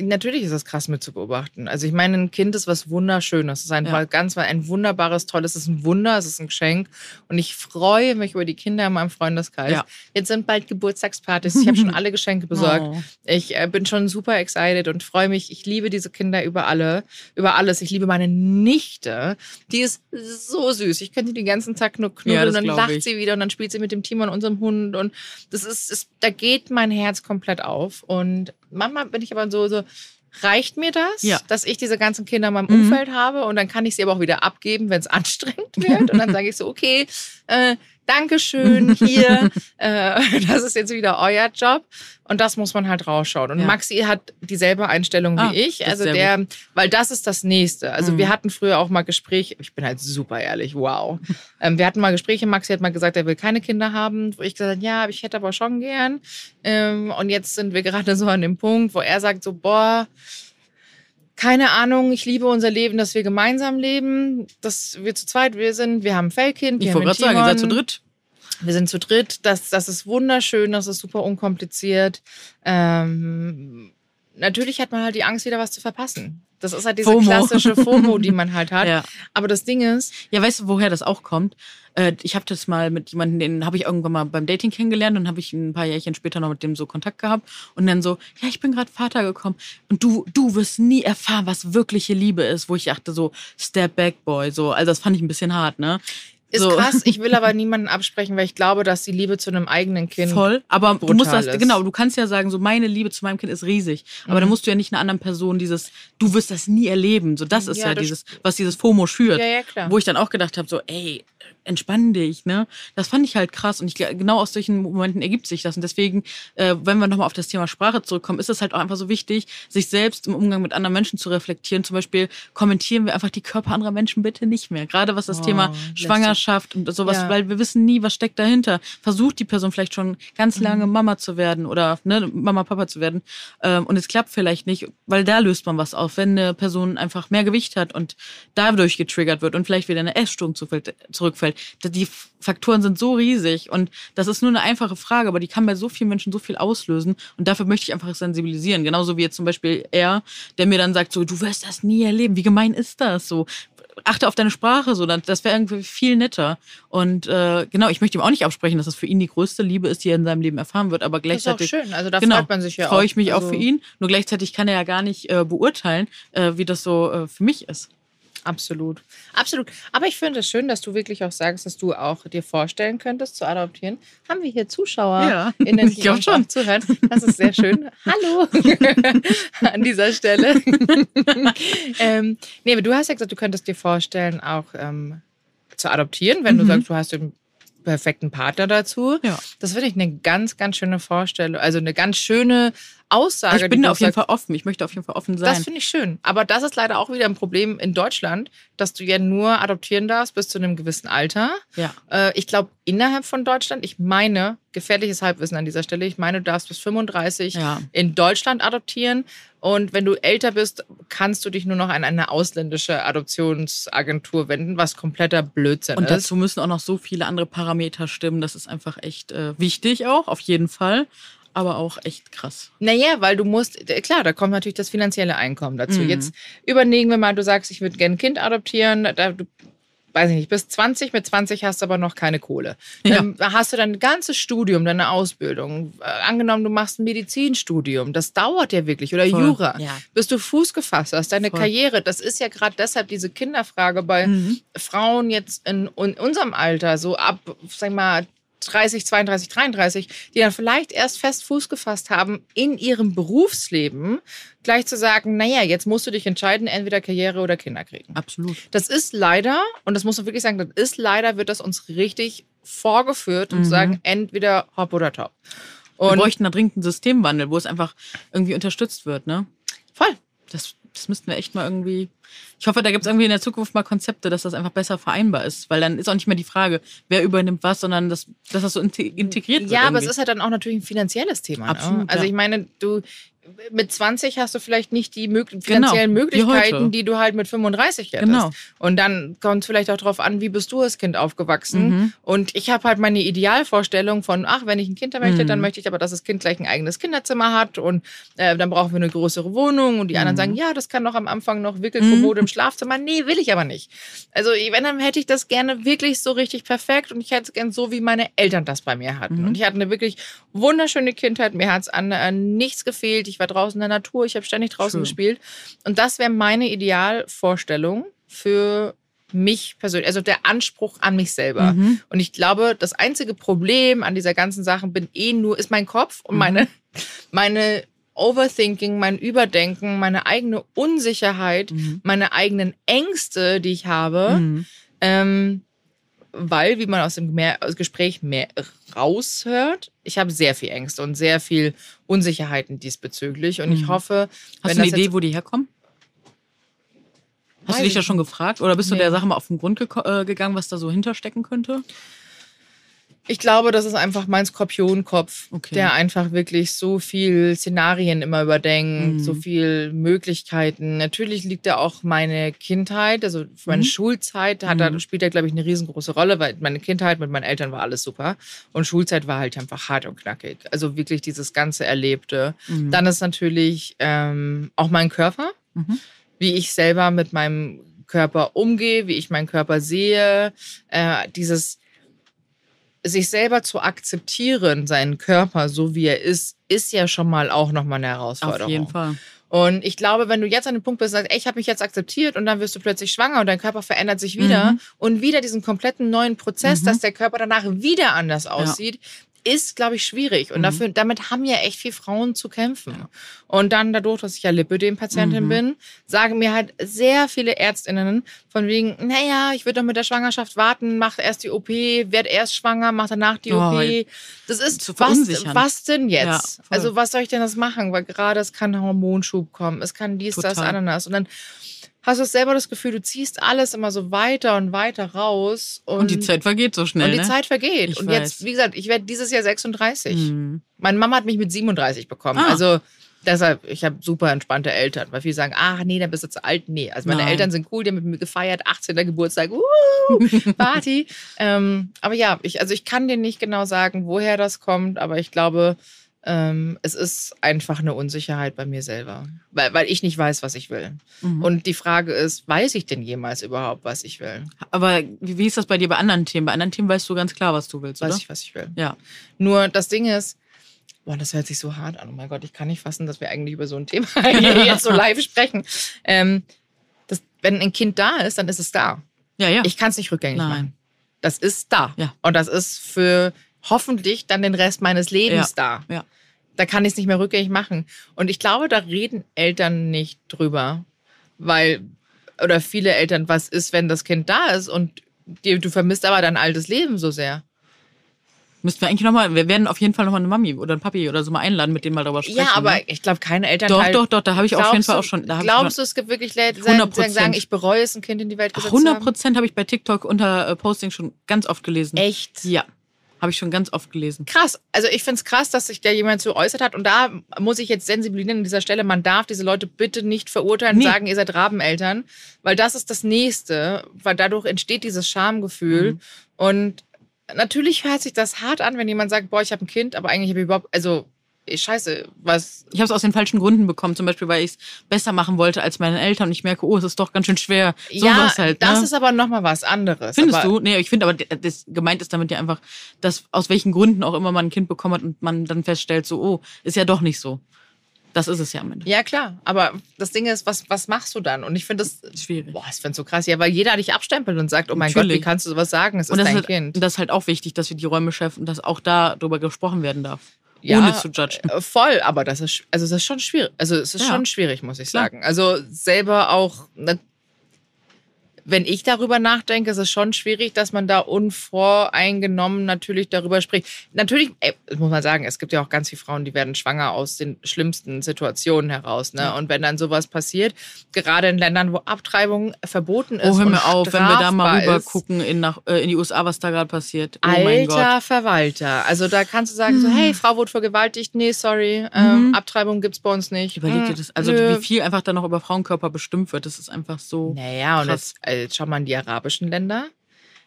Natürlich ist das krass mit zu beobachten. Also ich meine, ein Kind ist was Wunderschönes. Es ist ein Ja. ganz ein wunderbares, tolles, es ist ein Wunder, es ist ein Geschenk. Und ich freue mich über die Kinder in meinem Freundeskreis. Ja. Jetzt sind bald Geburtstagspartys. Ich habe schon alle Geschenke besorgt. Oh. Ich äh, bin schon super excited und freue mich. Ich liebe diese Kinder über alle, über alles. Ich liebe meine Nichte. Die ist so süß. Ich könnte die den ganzen Tag nur knuddeln Ja, und dann lacht ich. sie wieder und dann spielt sie mit dem Timon, unserem Hund. Und das ist, ist, da geht mein Herz komplett auf. Und manchmal bin ich aber so, so, reicht mir das, Ja. dass ich diese ganzen Kinder in meinem Mhm. Umfeld habe und dann kann ich sie aber auch wieder abgeben, wenn es anstrengend wird. Und dann sage ich so, okay, äh, Dankeschön, hier, äh, das ist jetzt wieder euer Job. Und das muss man halt rausschauen. Und Ja. Maxi hat dieselbe Einstellung Ah, wie ich. Also der, weil das ist das Nächste. Also Mhm. wir hatten früher auch mal Gespräche, ich bin halt super ehrlich, wow. ähm, wir hatten mal Gespräche, Maxi hat mal gesagt, er will keine Kinder haben. Wo ich gesagt habe, ja, ich hätte aber schon gern. Ähm, und jetzt sind wir gerade so an dem Punkt, wo er sagt so, boah, keine Ahnung, ich liebe unser Leben, dass wir gemeinsam leben, dass wir zu zweit wir sind, wir haben ein Fellkind, wir Ich wollte gerade sagen, ihr seid zu dritt. Wir sind zu dritt. Das, das ist wunderschön, das ist super unkompliziert. Ähm, natürlich hat man halt die Angst, wieder was zu verpassen. Das ist halt diese FOMO. klassische FOMO, die man halt hat. Ja. Aber das Ding ist, Ja, weißt du, woher das auch kommt? Äh, ich habe das mal mit jemandem, den habe ich irgendwann mal beim Dating kennengelernt und habe ich ein paar Jährchen später noch mit dem so Kontakt gehabt und dann so, ja, ich bin gerade Vater gekommen und du, du wirst nie erfahren, was wirkliche Liebe ist, wo ich dachte so, Step Back Boy, so, also das fand ich ein bisschen hart, ne? Ist so. krass. Ich will aber niemanden absprechen, weil ich glaube, dass die Liebe zu einem eigenen Kind Voll, aber du musst das, ist. genau, du kannst ja sagen, so meine Liebe zu meinem Kind ist riesig, aber Mhm. dann musst du ja nicht einer anderen Person dieses, du wirst das nie erleben, so das ist Ja, ja, das- dieses, was dieses FOMO schürt. Ja, ja, klar. Wo ich dann auch gedacht habe, so, ey, entspann dich, ne? Das fand ich halt krass und ich, genau aus solchen Momenten ergibt sich das und deswegen, äh, wenn wir nochmal auf das Thema Sprache zurückkommen, ist es halt auch einfach so wichtig, sich selbst im Umgang mit anderen Menschen zu reflektieren. Zum Beispiel kommentieren wir einfach die Körper anderer Menschen bitte nicht mehr. Gerade was das Oh, Thema. Schwangerschaft und sowas, Ja. weil wir wissen nie, was steckt dahinter. Versucht die Person vielleicht schon ganz Mhm. lange Mama zu werden oder ne, Mama, Papa zu werden ähm, und es klappt vielleicht nicht, weil da löst man was auf, wenn eine Person einfach mehr Gewicht hat und dadurch getriggert wird und vielleicht wieder eine Essstörung zufällt- zurückfällt. Die Faktoren sind so riesig und das ist nur eine einfache Frage, aber die kann bei so vielen Menschen so viel auslösen und dafür möchte ich einfach sensibilisieren. Genauso wie jetzt zum Beispiel er, der mir dann sagt so, du wirst das nie erleben. Wie gemein ist das so? Achte auf deine Sprache so, das wäre irgendwie viel netter. Und äh, genau, ich möchte ihm auch nicht absprechen, dass das für ihn die größte Liebe ist, die er in seinem Leben erfahren wird, aber Das ist auch gleichzeitig schön. Also da genau, freut man sich ja auch. freue ich mich also, auch für ihn. Nur gleichzeitig kann er ja gar nicht äh, beurteilen, äh, wie das so äh, für mich ist. Absolut. Absolut. Aber ich finde es schön, dass du wirklich auch sagst, dass du auch dir vorstellen könntest, zu adoptieren. Haben wir hier Zuschauer, Ja, in den, ich uns schon. auch zuhören? Das ist sehr schön. Hallo an dieser Stelle. ähm, nee, aber du hast ja gesagt, du könntest dir vorstellen, auch ähm, zu adoptieren, wenn du Mhm. sagst, du hast den perfekten Partner dazu. Ja. Das finde ich eine ganz, ganz schöne Vorstellung, also eine ganz schöne Aussage. ich bin da auf jeden. Fall offen. Ich möchte auf jeden Fall offen sein. Das finde ich schön. Aber das ist leider auch wieder ein Problem in Deutschland, dass du ja nur adoptieren darfst bis zu einem gewissen Alter. ja. Äh, ich glaube, innerhalb von Deutschland, ich meine, gefährliches Halbwissen an dieser Stelle, ich meine, du darfst bis 35 Ja. in Deutschland adoptieren. Und wenn du älter bist, kannst du dich nur noch an eine ausländische Adoptionsagentur wenden, was kompletter Blödsinn Und ist. dazu müssen auch noch so viele andere Parameter stimmen. Das ist einfach echt äh, wichtig auch, auf jeden Fall. Aber auch echt krass. Naja, weil du musst, klar, da kommt natürlich das finanzielle Einkommen dazu. Mhm. Jetzt überlegen wir mal, du sagst, ich würde gerne ein Kind adoptieren, da, du, weiß ich nicht, bis 20, mit 20 hast du aber noch keine Kohle. Ja. Dann hast du dein ganzes Studium, deine Ausbildung. Äh, angenommen, du machst ein Medizinstudium, das dauert ja wirklich, oder Voll, Jura. ja. Bis du Fuß gefasst hast, deine Voll. Karriere, das ist ja gerade deshalb diese Kinderfrage bei Mhm. Frauen jetzt in, in unserem Alter, so ab, sag mal, 30, 32, 33, die dann vielleicht erst fest Fuß gefasst haben in ihrem Berufsleben, gleich zu sagen, naja, jetzt musst du dich entscheiden, entweder Karriere oder Kinder kriegen. Absolut. Das ist leider, und das muss man wirklich sagen, das ist leider, wird das uns richtig vorgeführt und Mhm. zu sagen, entweder hopp oder top. Wir Und bräuchten da dringend einen Systemwandel, wo es einfach irgendwie unterstützt wird, ne? voll. Das, das müssten wir echt mal irgendwie. Ich hoffe, da gibt es irgendwie in der Zukunft mal Konzepte, dass das einfach besser vereinbar ist. Weil dann ist auch nicht mehr die Frage, wer übernimmt was, sondern dass, dass das so inte- integriert wird. Ja, aber es ist halt dann auch natürlich ein finanzielles Thema. Ne? Absolut, Also ja. ich meine, du mit 20 hast du vielleicht nicht die Genau, finanziellen wie Möglichkeiten, die du halt mit 35 hättest. Genau. Und dann kommt es vielleicht auch darauf an, wie bist du als Kind aufgewachsen. Mhm. Und ich habe halt meine Idealvorstellung von, ach, wenn ich ein Kind möchte, Mhm. dann möchte ich aber, dass das Kind gleich ein eigenes Kinderzimmer hat und äh, dann brauchen wir eine größere Wohnung. Und die anderen Mhm. sagen, ja, das kann doch am Anfang noch Wickelkommode im Schlafzimmer. Nee, will ich aber nicht. Also wenn, dann hätte ich das gerne wirklich so richtig perfekt und ich hätte es gern so, wie meine Eltern das bei mir hatten. Mhm. Und ich hatte eine wirklich wunderschöne Kindheit. Mir hat es an, an nichts gefehlt. Ich war draußen in der Natur, ich habe ständig draußen Schön. gespielt. Und das wäre meine Idealvorstellung für mich persönlich, also der Anspruch an mich selber. Mhm. Und ich glaube, das einzige Problem an dieser ganzen Sache bin eh nur, ist mein Kopf und Mhm. meine, meine Overthinking, mein Überdenken, meine eigene Unsicherheit, Mhm. meine eigenen Ängste, die ich habe. Mhm. Ähm, weil, wie man aus dem Gespräch mehr raushört, ich habe sehr viel Ängste und sehr viel Unsicherheiten diesbezüglich. Und ich Mhm. hoffe, Hast du eine Idee, wo die herkommen? Hast du dich ich schon gefragt? Oder bist du Nee. der Sache mal auf den Grund geko- äh, gegangen, was da so hinterstecken könnte? Ich glaube, das ist einfach mein Skorpionkopf, Okay. der einfach wirklich so viel Szenarien immer überdenkt, Mhm. so viel Möglichkeiten. Natürlich liegt da auch meine Kindheit, also meine Mhm. Schulzeit hat da, Mhm. spielt da, glaube ich, eine riesengroße Rolle, weil meine Kindheit mit meinen Eltern war alles super und Schulzeit war halt einfach hart und knackig. Also wirklich dieses ganze Erlebte. Mhm. Dann ist natürlich ähm, auch mein Körper, Mhm. wie ich selber mit meinem Körper umgehe, wie ich meinen Körper sehe, äh, dieses sich selber zu akzeptieren, seinen Körper so wie er ist, ist ja schon mal auch nochmal eine Herausforderung. Auf jeden Fall. Und ich glaube, wenn du jetzt an dem Punkt bist, sagst, ey, ich habe mich jetzt akzeptiert und dann wirst du plötzlich schwanger und dein Körper verändert sich wieder Mhm. und wieder diesen kompletten neuen Prozess, Mhm. dass der Körper danach wieder anders aussieht, ist, glaube ich, schwierig. Und Mhm. dafür, damit haben ja echt viel Frauen zu kämpfen. Und dann dadurch, dass ich ja Lipödem-Patientin Mhm. bin, sagen mir halt sehr viele Ärztinnen von wegen, naja, ich würde doch mit der Schwangerschaft warten, mach erst die OP, werd erst schwanger, mach danach die Oh, OP. Das ist, zu was, was denn jetzt? Ja, also was soll ich denn das machen? Weil gerade es kann Hormonschub kommen, es kann dies, das, Total. Ananas. Und dann hast du selber das Gefühl, du ziehst alles immer so weiter und weiter raus. Und, Und, die Zeit vergeht so schnell. und die ne? Zeit vergeht. Ich und weiß. jetzt, wie gesagt, ich werde dieses Jahr 36. Mhm. Meine Mama hat mich mit 37 bekommen. Ah. Also deshalb, ich habe super entspannte Eltern, weil viele sagen, ah nee, dann bist du zu alt. Nee, also meine Nein. Eltern sind cool, die haben mit mir gefeiert, 18. Geburtstag, uh, Party. ähm, aber ja, ich, also ich kann dir nicht genau sagen, woher das kommt, aber ich glaube, ähm, es ist einfach eine Unsicherheit bei mir selber, weil, weil ich nicht weiß, was ich will. Mhm. Und die Frage ist, weiß ich denn jemals überhaupt, was ich will? Aber wie, ist das bei dir bei anderen Themen? Bei anderen Themen weißt du ganz klar, was du willst, Weiß oder? ich, was ich will. Ja. Nur das Ding ist, boah, das hört sich so hart an. Oh mein Gott, ich kann nicht fassen, dass wir eigentlich über so ein Thema jetzt so live sprechen. Ähm, das, wenn ein Kind da ist, dann ist es da. Ja, ja. Ich kann es nicht rückgängig Nein. machen. Das ist da. Ja. Und das ist für hoffentlich dann den Rest meines Lebens da. ja. Da kann ich es nicht mehr rückgängig machen. Und ich glaube, da reden Eltern nicht drüber. Weil, oder viele Eltern, was ist, wenn das Kind da ist und dir, du vermisst aber dein altes Leben so sehr. Müssten wir eigentlich nochmal, wir werden auf jeden Fall nochmal eine Mami oder einen Papi oder so mal einladen, mit denen mal darüber sprechen. Ja, aber ne? ich glaube, keine Doch, Elternteil. doch, doch, da habe ich auf jeden Fall auch schon. Da glaubst du, es gibt wirklich Leute, die 100%. sagen, ich bereue es, ein Kind in die Welt gesetzt 100 zu haben? Prozent habe ich bei TikTok unter äh, Posting schon ganz oft gelesen. Echt? Ja, habe ich schon ganz oft gelesen. Krass. Also ich finde es krass, dass sich da jemand so äußert hat. Und da muss ich jetzt sensibilisieren an dieser Stelle. Man darf diese Leute bitte nicht verurteilen und Nee. sagen, ihr seid Rabeneltern. Weil das ist das Nächste. Weil dadurch entsteht dieses Schamgefühl. Mhm. Und natürlich hört sich das hart an, wenn jemand sagt, boah, ich habe ein Kind, aber eigentlich habe ich überhaupt, also scheiße, was... Ich habe es aus den falschen Gründen bekommen, zum Beispiel, weil ich es besser machen wollte als meine Eltern und ich merke, oh, es ist doch ganz schön schwer. So ja, halt. das ne? ist aber nochmal was anderes. Findest aber, du? Nee, ich finde aber, das gemeint ist damit ja einfach, dass aus welchen Gründen auch immer man ein Kind bekommen hat und man dann feststellt, so, oh, ist ja doch nicht so. Das ist es ja am Ende. Ja, klar. Aber das Ding ist, was, was machst du dann? Und ich finde das... Schwierig. Boah, ich finde so krass. Ja, weil jeder dich abstempelt und sagt, oh mein Gott, wie Natürlich. kannst du sowas sagen? Es Und ist das dein halt, Kind. das ist halt auch wichtig, dass wir die Räume schaffen, dass auch da drüber gesprochen werden darf. Ja, ohne zu judgen. äh, Voll, aber das ist, also das ist schon schwierig. Also es ist Ja. schon schwierig, muss ich sagen. Also selber auch, wenn ich darüber nachdenke, ist es schon schwierig, dass man da unvoreingenommen natürlich darüber spricht. Natürlich, ey, das muss man sagen, es gibt ja auch ganz viele Frauen, die werden schwanger aus den schlimmsten Situationen heraus. Ne? Und wenn dann sowas passiert, gerade in Ländern, wo Abtreibung verboten ist. Oh, hör und mir auf, wenn wir da mal rüber ist, gucken in, nach, äh, in die USA, was da gerade passiert. Oh. Alter Verwalter. Also da kannst du sagen, so, hey, Frau wurde vergewaltigt. Nee, sorry, ähm, Mhm. Abtreibung gibt's bei uns nicht. Überleg dir Mm, das. Also, nö. wie viel einfach da noch über Frauenkörper bestimmt wird, das ist einfach so. Naja, und krass. jetzt, äh, jetzt schau mal in die arabischen Länder.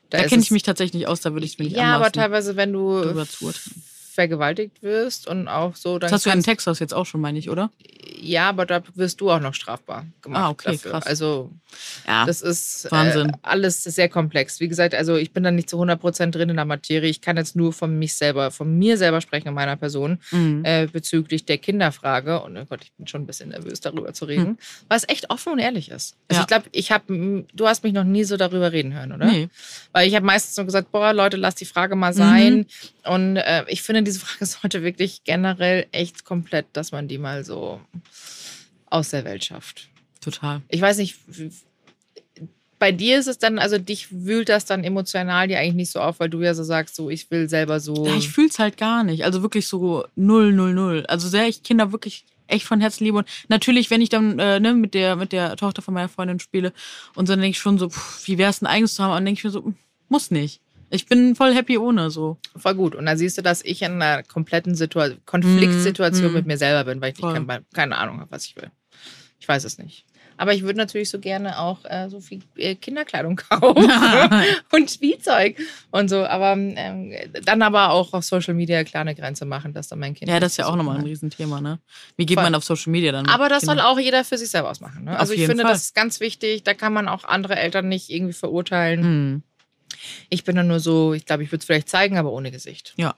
Da ist kenne ich mich tatsächlich nicht aus, da würde ich mir nicht Ja, aber teilweise, wenn du. Vergewaltigt wirst und auch so, dann Das hast du ja in Texas jetzt auch schon, meine ich, oder? ja, aber da wirst du auch noch strafbar gemacht. Ah, okay, dafür. krass. Also Ja. das ist Wahnsinn. Äh, alles sehr komplex. Wie gesagt, also ich bin da nicht zu 100% drin in der Materie. Ich kann jetzt nur von mich selber, von mir selber sprechen in meiner Person Mhm. äh, bezüglich der Kinderfrage. Und oh Gott, ich bin schon ein bisschen nervös, darüber zu reden, weil es echt offen und ehrlich ist. Also Hm. Ja. ich glaube, ich habe, du hast mich noch nie so darüber reden hören, oder? Nee. Weil ich habe meistens so gesagt, boah, Leute, lasst die Frage Mhm. mal sein. Und äh, ich finde, diese Frage sollte wirklich generell echt komplett, dass man die mal so aus der Welt schafft. Total. Ich weiß nicht, bei dir ist es dann, also dich wühlt das dann emotional dir eigentlich nicht so auf, weil du ja so sagst, so ich will selber so. Ja, ich fühle es halt gar nicht. Also wirklich so null, null, null. Also sehr ich Kinder wirklich echt von Herzen liebe. Und natürlich, wenn ich dann äh, ne, mit, der, mit der Tochter von meiner Freundin spiele und so, dann denke ich schon so, pff, wie wäre es ein eigenes zu haben? Und dann denke ich mir so, hm, muss nicht. Ich bin voll happy ohne so. Voll gut. Und dann siehst du, dass ich in einer kompletten Situa Konfliktsituation Mhm. mit mir selber bin, weil ich nicht kein, keine Ahnung habe, was ich will. Ich weiß es nicht. Aber ich würde natürlich so gerne auch äh, so viel äh, Kinderkleidung kaufen und Spielzeug und so. Aber ähm, dann aber auch auf Social Media klar eine Grenze machen, dass dann mein Kind. Ja, das ist ja auch nochmal ein. Riesenthema, ne? Wie geht Voll. man auf Social Media dann? Aber das soll Kindern? auch jeder für sich selber ausmachen. Ne? Also ich finde, Fall. das ist ganz wichtig. Da kann man auch andere Eltern nicht irgendwie verurteilen. Hm. Ich bin dann nur so, ich glaube, ich würde es vielleicht zeigen, aber ohne Gesicht. Ja.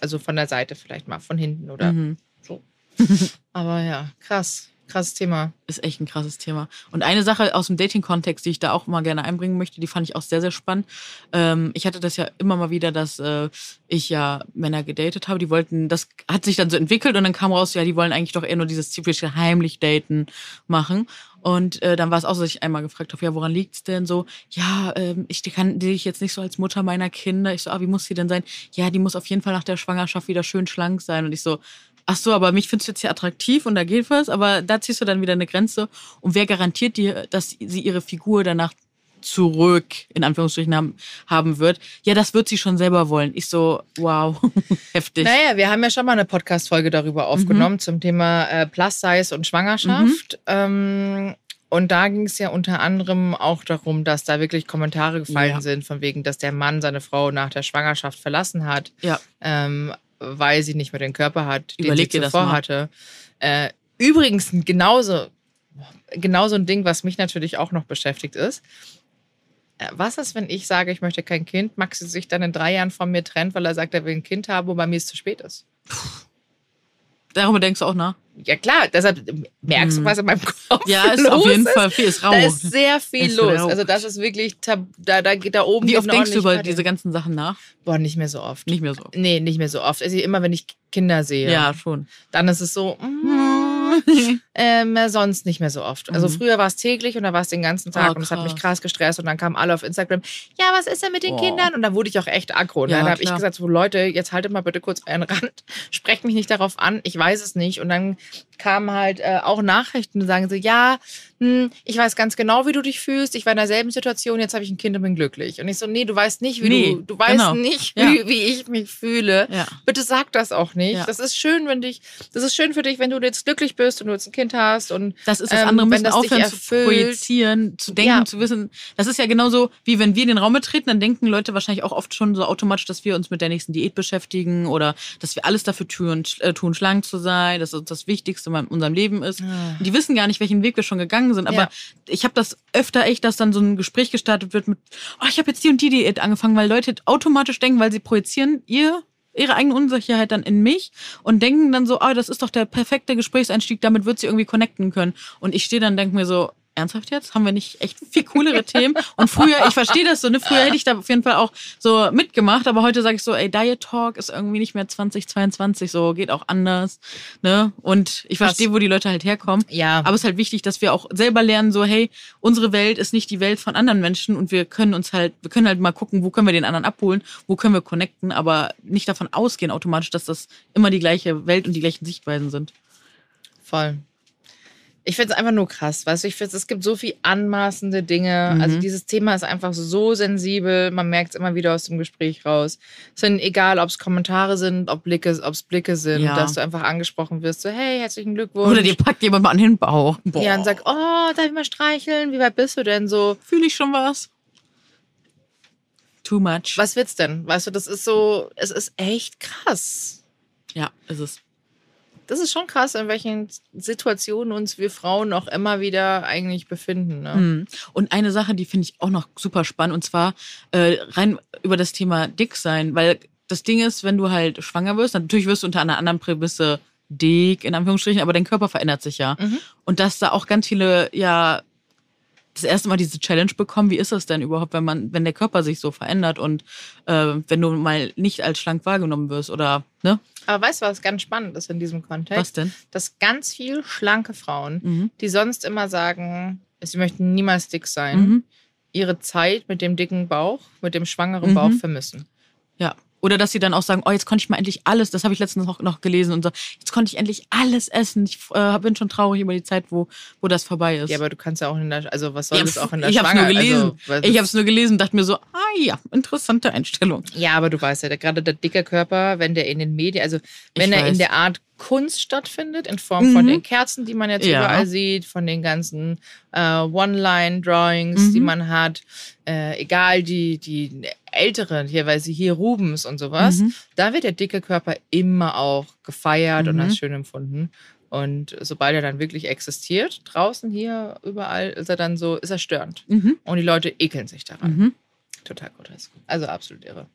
Also von der Seite vielleicht mal, von hinten oder Mhm. so. aber ja, krass. Krasses Thema. Ist echt ein krasses Thema. Und eine Sache aus dem Dating-Kontext, die ich da auch mal gerne einbringen möchte, die fand ich auch sehr, sehr spannend. Ähm, ich hatte das ja immer mal wieder, dass äh, ich ja Männer gedatet habe. Die wollten, das hat sich dann so entwickelt und dann kam raus, ja, die wollen eigentlich doch eher nur dieses typische heimlich Daten machen. Und äh, dann war es auch so, dass ich einmal gefragt habe, ja, woran liegt's denn so? Ja, ähm, ich kann die ich jetzt nicht so als Mutter meiner Kinder. Ich so, ah, wie muss sie denn sein? Ja, die muss auf jeden Fall nach der Schwangerschaft wieder schön schlank sein. Und ich so, ach so, aber mich findest du jetzt hier attraktiv und da geht was, aber da ziehst du dann wieder eine Grenze. Und wer garantiert dir, dass sie ihre Figur danach zurück, in Anführungsstrichen, haben, haben wird? Ja, das wird sie schon selber wollen. Ich so, wow, heftig. Naja, wir haben ja schon mal eine Podcast-Folge darüber aufgenommen zum Thema äh, Plus Size und Schwangerschaft. Ähm, und da ging es ja unter anderem auch darum, dass da wirklich Kommentare gefallen Ja. sind, von wegen, dass der Mann seine Frau nach der Schwangerschaft verlassen hat, Ja, ähm, weil sie nicht mehr den Körper hat, den Überleg sie zuvor hatte. Äh, übrigens genauso, genauso ein Ding, was mich natürlich auch noch beschäftigt ist. Äh, Was ist, wenn ich sage, ich möchte kein Kind, Maxi sich dann in drei Jahren von mir trennt, weil er sagt, er will ein Kind haben, wo bei mir es zu spät ist? darüber denkst du auch nach. Ja klar, deshalb merkst du, was in meinem Kopf Mhm. Ja, ist los auf jeden ist. Fall viel, ist rau. Da ist sehr viel Ist los. rau. Also das ist wirklich, da, da geht da oben. Wie oft denkst du über diese ganzen Sachen nach? Boah, nicht mehr so oft. Nicht mehr so. Nee, nicht mehr so oft. Also immer wenn ich Kinder sehe, Ja, schon. dann ist es so, mm, ähm, sonst nicht mehr so oft. Also Mhm. früher war es täglich und da war es den ganzen Tag Oh, und es hat mich krass. gestresst und dann kamen alle auf Instagram, ja, was ist denn mit den Oh. Kindern? Und dann wurde ich auch echt aggro. Und Ja, dann habe ich gesagt, so Leute, jetzt haltet mal bitte kurz euren Rand, sprecht mich nicht darauf an, ich weiß es nicht. Und dann kamen halt äh, auch Nachrichten und sagen so, ja, hm, ich weiß ganz genau, wie du dich fühlst. Ich war in derselben Situation, jetzt habe ich ein Kind und bin glücklich. Und ich so, nee, du weißt nicht, wie Nee, du, du weißt genau. nicht, Ja. wie, wie ich mich fühle. Ja. Bitte sag das auch nicht. Das ist schön, wenn dich, das ist schön für dich, wenn du jetzt glücklich bist und du jetzt ein Kind hast und Das ist das ähm, andere, wenn müssen aufhören zu projizieren, zu denken, Ja. zu wissen. Das ist ja genauso, wie wenn wir in den Raum betreten, dann denken Leute wahrscheinlich auch oft schon so automatisch, dass wir uns mit der nächsten Diät beschäftigen oder dass wir alles dafür tun, äh, tun schlank zu sein, dass uns das Wichtigste in unserem Leben ist. Und die wissen gar nicht, welchen Weg wir schon gegangen sind. Aber Ja. ich habe das öfter echt, dass dann so ein Gespräch gestartet wird mit, oh, ich habe jetzt die und die Diät angefangen, weil Leute automatisch denken, weil sie projizieren ihr ihre eigene Unsicherheit dann in mich und denken dann so, ah, das ist doch der perfekte Gesprächseinstieg, damit wird sie irgendwie connecten können. Und ich stehe dann denke mir so, ernsthaft jetzt? Haben wir nicht echt viel coolere Themen? Und früher, ich verstehe das so, ne? Früher hätte ich da auf jeden Fall auch so mitgemacht, aber heute sage ich so, ey, Diet Talk ist irgendwie nicht mehr 2022, so geht auch anders, ne? Und ich verstehe, wo die Leute halt herkommen. Ja. Aber es ist halt wichtig, dass wir auch selber lernen, so, hey, unsere Welt ist nicht die Welt von anderen Menschen und wir können uns halt, wir können halt mal gucken, wo können wir den anderen abholen, wo können wir connecten, aber nicht davon ausgehen automatisch, dass das immer die gleiche Welt und die gleichen Sichtweisen sind. Voll. Ich finde es einfach nur krass, weißt du, ich finde, es gibt so viel anmaßende Dinge. Mhm. Also dieses Thema ist einfach so sensibel, man merkt es immer wieder aus dem Gespräch raus. Es sind egal, ob es Kommentare sind, ob Blicke, ob es Blicke sind, Ja. dass du einfach angesprochen wirst, so hey, herzlichen Glückwunsch. Oder dir packt jemand mal an den Bauch. Boah. ja, und sagt, oh, darf ich mal streicheln? Wie weit bist du denn so? fühle ich schon was? Too much. Was wird's denn? Weißt du, das ist so, es ist echt krass. Ja, ist es. Das ist schon krass, in welchen Situationen uns wir Frauen auch immer wieder eigentlich befinden. Ne? Mhm. Und eine Sache, die finde ich auch noch super spannend, und zwar äh, rein über das Thema dick sein, weil das Ding ist, wenn du halt schwanger wirst, natürlich wirst du unter einer anderen Prämisse dick, in Anführungsstrichen, aber dein Körper verändert sich ja. Mhm. Und dass da auch ganz viele, ja, das erste Mal diese Challenge bekommen, wie ist das denn überhaupt, wenn man, wenn der Körper sich so verändert und äh, wenn du mal nicht als schlank wahrgenommen wirst oder, ne? Aber weißt du, was ganz spannend ist in diesem Kontext? Was denn? Dass ganz viel schlanke Frauen, Mhm. die sonst immer sagen, sie möchten niemals dick sein, Mhm. ihre Zeit mit dem dicken Bauch, mit dem schwangeren Mhm. Bauch vermissen. Ja. Oder dass sie dann auch sagen, oh, jetzt konnte ich mal endlich alles, das habe ich letztens noch, noch gelesen und so, jetzt konnte ich endlich alles essen. Ich äh, bin schon traurig über die Zeit, wo, wo das vorbei ist. Ja, aber du kannst ja auch in der, also was soll Ja, das auch in der ich habe es nur Schwanger- gelesen. Also, ich habe es nur gelesen und dachte mir so, ah ja, interessante Einstellung. Ja, aber du weißt ja, der, gerade der dicke Körper, wenn der in den Medien, also wenn er in weiß. der Art Kunst stattfindet, in Form von Mhm. den Kerzen, die man jetzt Ja. überall sieht, von den ganzen äh, One-Line-Drawings, die Mhm. man hat, äh, egal die, die älteren, hier, weil sie hier Rubens und sowas, Mhm. da wird der dicke Körper immer auch gefeiert und Mhm. als schön empfunden. Und sobald er dann wirklich existiert, draußen hier, überall, ist er dann so, ist er störend. Mhm. Und die Leute ekeln sich daran. Mhm. Total grotesk. Also absolut irre.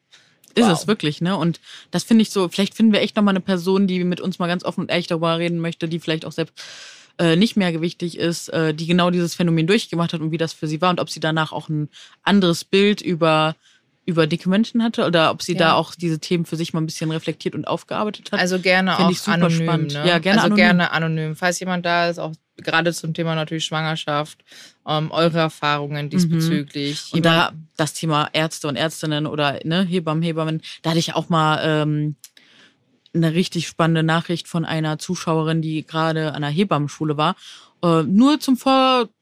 Ist Wow. es wirklich, ne? Und das finde ich so, vielleicht finden wir echt nochmal eine Person, die mit uns mal ganz offen und ehrlich darüber reden möchte, die vielleicht auch selbst äh, nicht mehr gewichtig ist, äh, die genau dieses Phänomen durchgemacht hat und wie das für sie war und ob sie danach auch ein anderes Bild über, über dicke Menschen hatte oder ob sie Ja. da auch diese Themen für sich mal ein bisschen reflektiert und aufgearbeitet hat. Also gerne Find auch ich super anonym. spannend. Ne? Ja, gerne also anonym. gerne anonym. Falls jemand da ist, auch gerade zum Thema natürlich Schwangerschaft, ähm, eure Erfahrungen diesbezüglich. Und da das Thema Ärzte und Ärztinnen oder ne, Hebammen, Hebammen, da hatte ich auch mal ähm, eine richtig spannende Nachricht von einer Zuschauerin, die gerade an der Hebammenschule war. Äh, nur zum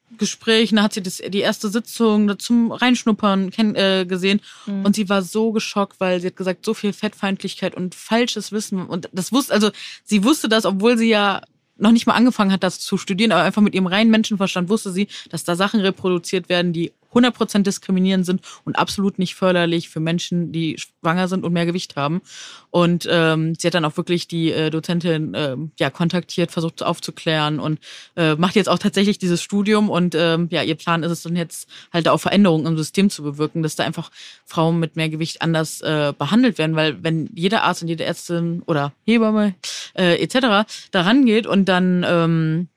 Vorgespräch, da hat sie das, die erste Sitzung zum Reinschnuppern kenn, äh, gesehen Mhm. und sie war so geschockt, weil sie hat gesagt, so viel Fettfeindlichkeit und falsches Wissen und das wusste, also sie wusste das, obwohl sie ja noch nicht mal angefangen hat, das zu studieren, aber einfach mit ihrem reinen Menschenverstand wusste sie, dass da Sachen reproduziert werden, die 100% diskriminierend sind und absolut nicht förderlich für Menschen, die schwanger sind und mehr Gewicht haben. Und ähm, sie hat dann auch wirklich die äh, Dozentin ähm, ja, kontaktiert, versucht aufzuklären und äh, macht jetzt auch tatsächlich dieses Studium. Und ähm, ja, ihr Plan ist es dann jetzt halt auch Veränderungen im System zu bewirken, dass da einfach Frauen mit mehr Gewicht anders äh, behandelt werden. Weil wenn jeder Arzt und jede Ärztin oder Hebamme äh, etc. da rangeht und dann... Ähm,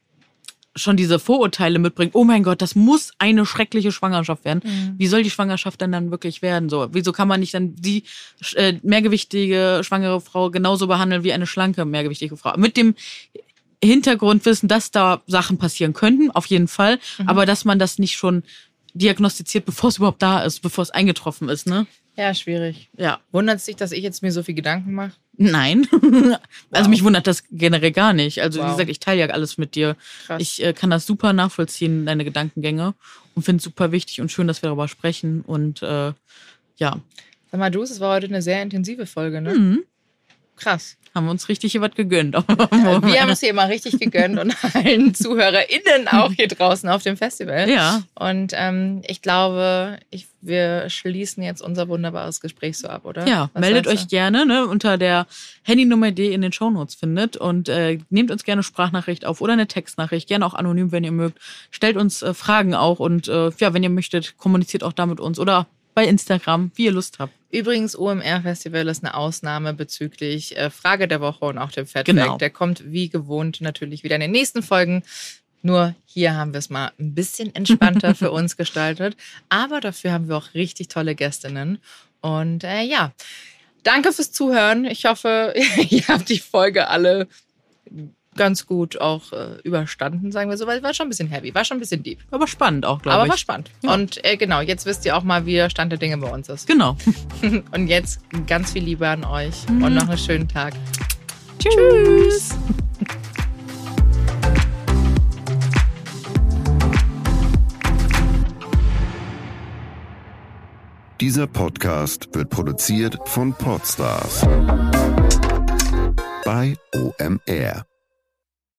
schon diese Vorurteile mitbringt, oh mein Gott, das muss eine schreckliche Schwangerschaft werden. Wie soll die Schwangerschaft denn dann wirklich werden? So, wieso kann man nicht dann die äh, mehrgewichtige schwangere Frau genauso behandeln wie eine schlanke mehrgewichtige Frau? Mit dem Hintergrundwissen, dass da Sachen passieren könnten, auf jeden Fall, Mhm. aber dass man das nicht schon diagnostiziert, bevor es überhaupt da ist, bevor es eingetroffen ist, ne? Ja, schwierig. Ja. Wundert es dich, dass ich jetzt mir so viel Gedanken mache? Nein. Also mich wundert das generell gar nicht. Also wie Wow. gesagt, ich teile ja alles mit dir. Krass. Ich äh, kann das super nachvollziehen, deine Gedankengänge und finde es super wichtig und schön, dass wir darüber sprechen und äh, ja, Sag mal, du, es war heute eine sehr intensive Folge, ne? Mhm. Krass. Haben wir uns richtig hier was gegönnt. Wir haben es hier mal richtig gegönnt und allen ZuhörerInnen auch hier draußen auf dem Festival. ja, Und ähm, ich glaube, ich, wir schließen jetzt unser wunderbares Gespräch so ab, oder? ja, Was meldet euch gerne ne, unter der Handynummer, die ihr in den Shownotes findet und äh, nehmt uns gerne Sprachnachricht auf oder eine Textnachricht, gerne auch anonym, wenn ihr mögt. Stellt uns äh, Fragen auch und äh, ja, wenn ihr möchtet, kommuniziert auch da mit uns oder bei Instagram, wie ihr Lust habt. Übrigens, OMR-Festival ist eine Ausnahme bezüglich äh, Frage der Woche und auch dem Fat Genau. Der kommt wie gewohnt natürlich wieder in den nächsten Folgen. Nur hier haben wir es mal ein bisschen entspannter für uns gestaltet. Aber dafür haben wir auch richtig tolle Gästinnen. Und äh, ja, danke fürs Zuhören. Ich hoffe, ihr habt die Folge alle ganz gut auch äh, überstanden, sagen wir so, weil war schon ein bisschen heavy, war schon ein bisschen deep. Aber spannend auch, Aber glaube war ich. spannend. Ja. Und äh, genau, jetzt wisst ihr auch mal, wie der Stand der Dinge bei uns ist. Genau. Und jetzt ganz viel Liebe an euch Mhm. und noch einen schönen Tag. Tschüss. Dieser Podcast wird produziert von Podstars bei OMR.